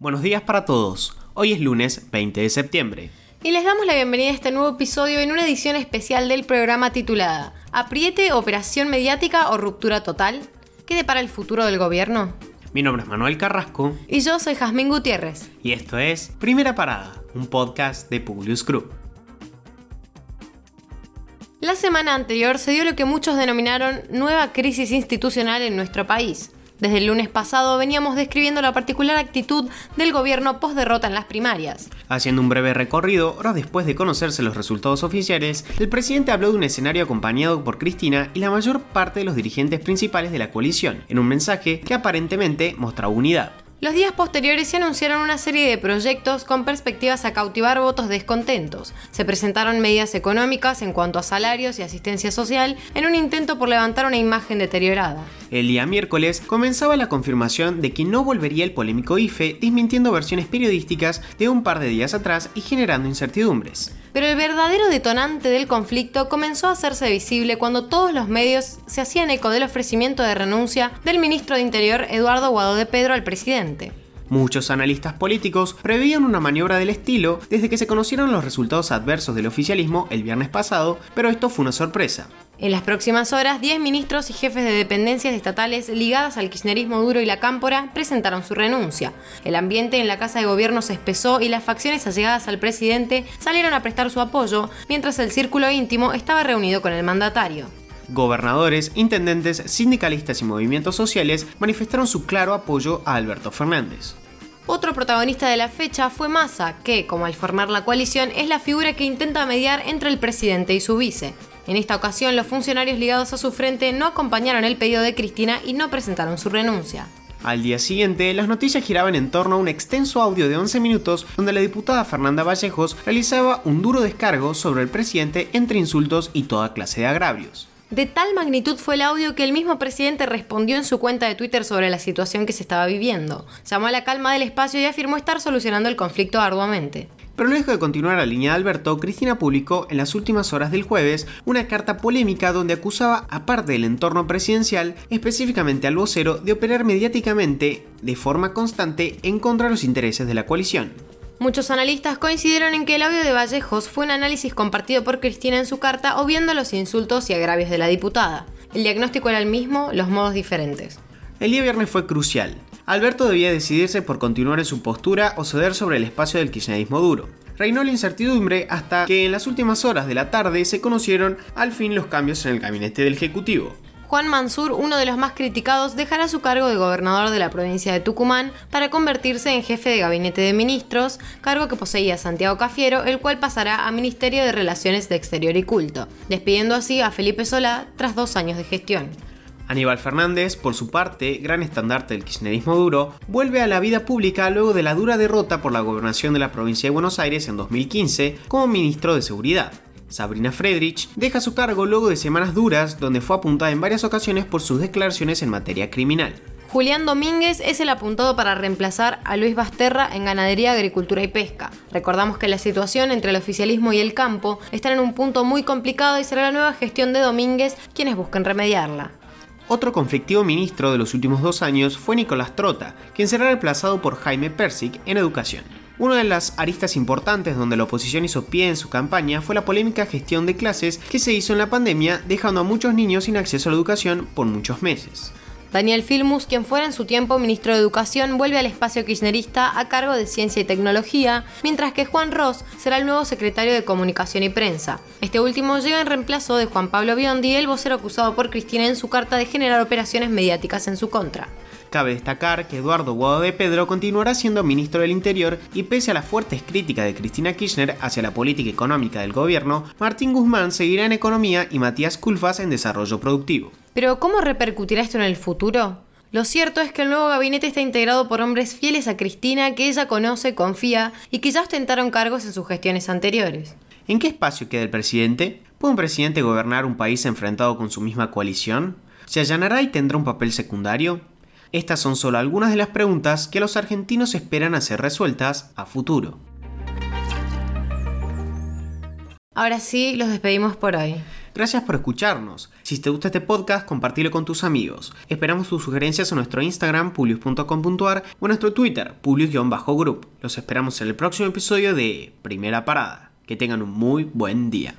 Buenos días para todos. Hoy es lunes 20 de septiembre. Y les damos la bienvenida a este nuevo episodio en una edición especial del programa titulada ¿Apriete, operación mediática o ruptura total? ¿Qué depara el futuro del gobierno? Mi nombre es Manuel Carrasco. Y yo soy Jazmín Gutiérrez. Y esto es Primera Parada, un podcast de Publius Group. La semana anterior se dio lo que muchos denominaron nueva crisis institucional en nuestro país. Desde el lunes pasado veníamos describiendo la particular actitud del gobierno post derrota en las primarias. Haciendo un breve recorrido, horas después de conocerse los resultados oficiales, el presidente habló de un escenario acompañado por Cristina y la mayor parte de los dirigentes principales de la coalición, en un mensaje que aparentemente mostraba unidad. Los días posteriores se anunciaron una serie de proyectos con perspectivas a cautivar votos descontentos. Se presentaron medidas económicas en cuanto a salarios y asistencia social en un intento por levantar una imagen deteriorada. El día miércoles comenzaba la confirmación de que no volvería el polémico IFE, desmintiendo versiones periodísticas de un par de días atrás y generando incertidumbres. Pero el verdadero detonante del conflicto comenzó a hacerse visible cuando todos los medios se hacían eco del ofrecimiento de renuncia del ministro de Interior Eduardo Guado de Pedro al presidente. Muchos analistas políticos preveían una maniobra del estilo desde que se conocieron los resultados adversos del oficialismo el viernes pasado, pero esto fue una sorpresa. En las próximas horas, 10 ministros y jefes de dependencias estatales ligadas al kirchnerismo duro y la cámpora presentaron su renuncia. El ambiente en la Casa de Gobierno se espesó y las facciones allegadas al presidente salieron a prestar su apoyo, mientras el círculo íntimo estaba reunido con el mandatario. Gobernadores, intendentes, sindicalistas y movimientos sociales manifestaron su claro apoyo a Alberto Fernández. Otro protagonista de la fecha fue Massa, que, como al formar la coalición, es la figura que intenta mediar entre el presidente y su vice. En esta ocasión, los funcionarios ligados a su frente no acompañaron el pedido de Cristina y no presentaron su renuncia. Al día siguiente, las noticias giraban en torno a un extenso audio de 11 minutos donde la diputada Fernanda Vallejos realizaba un duro descargo sobre el presidente entre insultos y toda clase de agravios. De tal magnitud fue el audio que el mismo presidente respondió en su cuenta de Twitter sobre la situación que se estaba viviendo. Llamó a la calma del espacio y afirmó estar solucionando el conflicto arduamente. Pero lejos de continuar la línea de Alberto, Cristina publicó en las últimas horas del jueves una carta polémica donde acusaba, aparte del entorno presidencial, específicamente al vocero, de operar mediáticamente de forma constante en contra de los intereses de la coalición. Muchos analistas coincidieron en que el audio de Vallejos fue un análisis compartido por Cristina en su carta, obviando los insultos y agravios de la diputada. El diagnóstico era el mismo, los modos diferentes. El día viernes fue crucial. Alberto debía decidirse por continuar en su postura o ceder sobre el espacio del kirchnerismo duro. Reinó la incertidumbre hasta que en las últimas horas de la tarde se conocieron al fin los cambios en el gabinete del Ejecutivo. Juan Mansur, uno de los más criticados, dejará su cargo de gobernador de la provincia de Tucumán para convertirse en jefe de gabinete de ministros, cargo que poseía Santiago Cafiero, el cual pasará a Ministerio de Relaciones de Exterior y Culto, despidiendo así a Felipe Solá tras dos años de gestión. Aníbal Fernández, por su parte, gran estandarte del kirchnerismo duro, vuelve a la vida pública luego de la dura derrota por la gobernación de la provincia de Buenos Aires en 2015 como ministro de Seguridad. Sabrina Friedrich deja su cargo luego de semanas duras donde fue apuntada en varias ocasiones por sus declaraciones en materia criminal. Julián Domínguez es el apuntado para reemplazar a Luis Basterra en Ganadería, Agricultura y Pesca. Recordamos que la situación entre el oficialismo y el campo está en un punto muy complicado y será la nueva gestión de Domínguez quienes busquen remediarla. Otro conflictivo ministro de los últimos dos años fue Nicolás Trota, quien será reemplazado por Jaime Persic en Educación. Una de las aristas importantes donde la oposición hizo pie en su campaña fue la polémica gestión de clases que se hizo en la pandemia, dejando a muchos niños sin acceso a la educación por muchos meses. Daniel Filmus, quien fuera en su tiempo ministro de Educación, vuelve al espacio kirchnerista a cargo de Ciencia y Tecnología, mientras que Juan Ross será el nuevo secretario de Comunicación y Prensa. Este último llega en reemplazo de Juan Pablo Biondi, el vocero acusado por Cristina en su carta de generar operaciones mediáticas en su contra. Cabe destacar que Eduardo Guado de Pedro continuará siendo ministro del Interior y pese a las fuertes críticas de Cristina Kirchner hacia la política económica del gobierno, Martín Guzmán seguirá en economía y Matías Culfas en desarrollo productivo. Pero ¿cómo repercutirá esto en el futuro? Lo cierto es que el nuevo gabinete está integrado por hombres fieles a Cristina que ella conoce, confía y que ya ostentaron cargos en sus gestiones anteriores. ¿En qué espacio queda el presidente? ¿Puede un presidente gobernar un país enfrentado con su misma coalición? ¿Se allanará y tendrá un papel secundario? Estas son solo algunas de las preguntas que los argentinos esperan a ser resueltas a futuro. Ahora sí, los despedimos por hoy. Gracias por escucharnos. Si te gusta este podcast, compártelo con tus amigos. Esperamos tus sugerencias en nuestro Instagram, publius.com.ar o en nuestro Twitter, publius-group. Los esperamos en el próximo episodio de Primera Parada. Que tengan un muy buen día.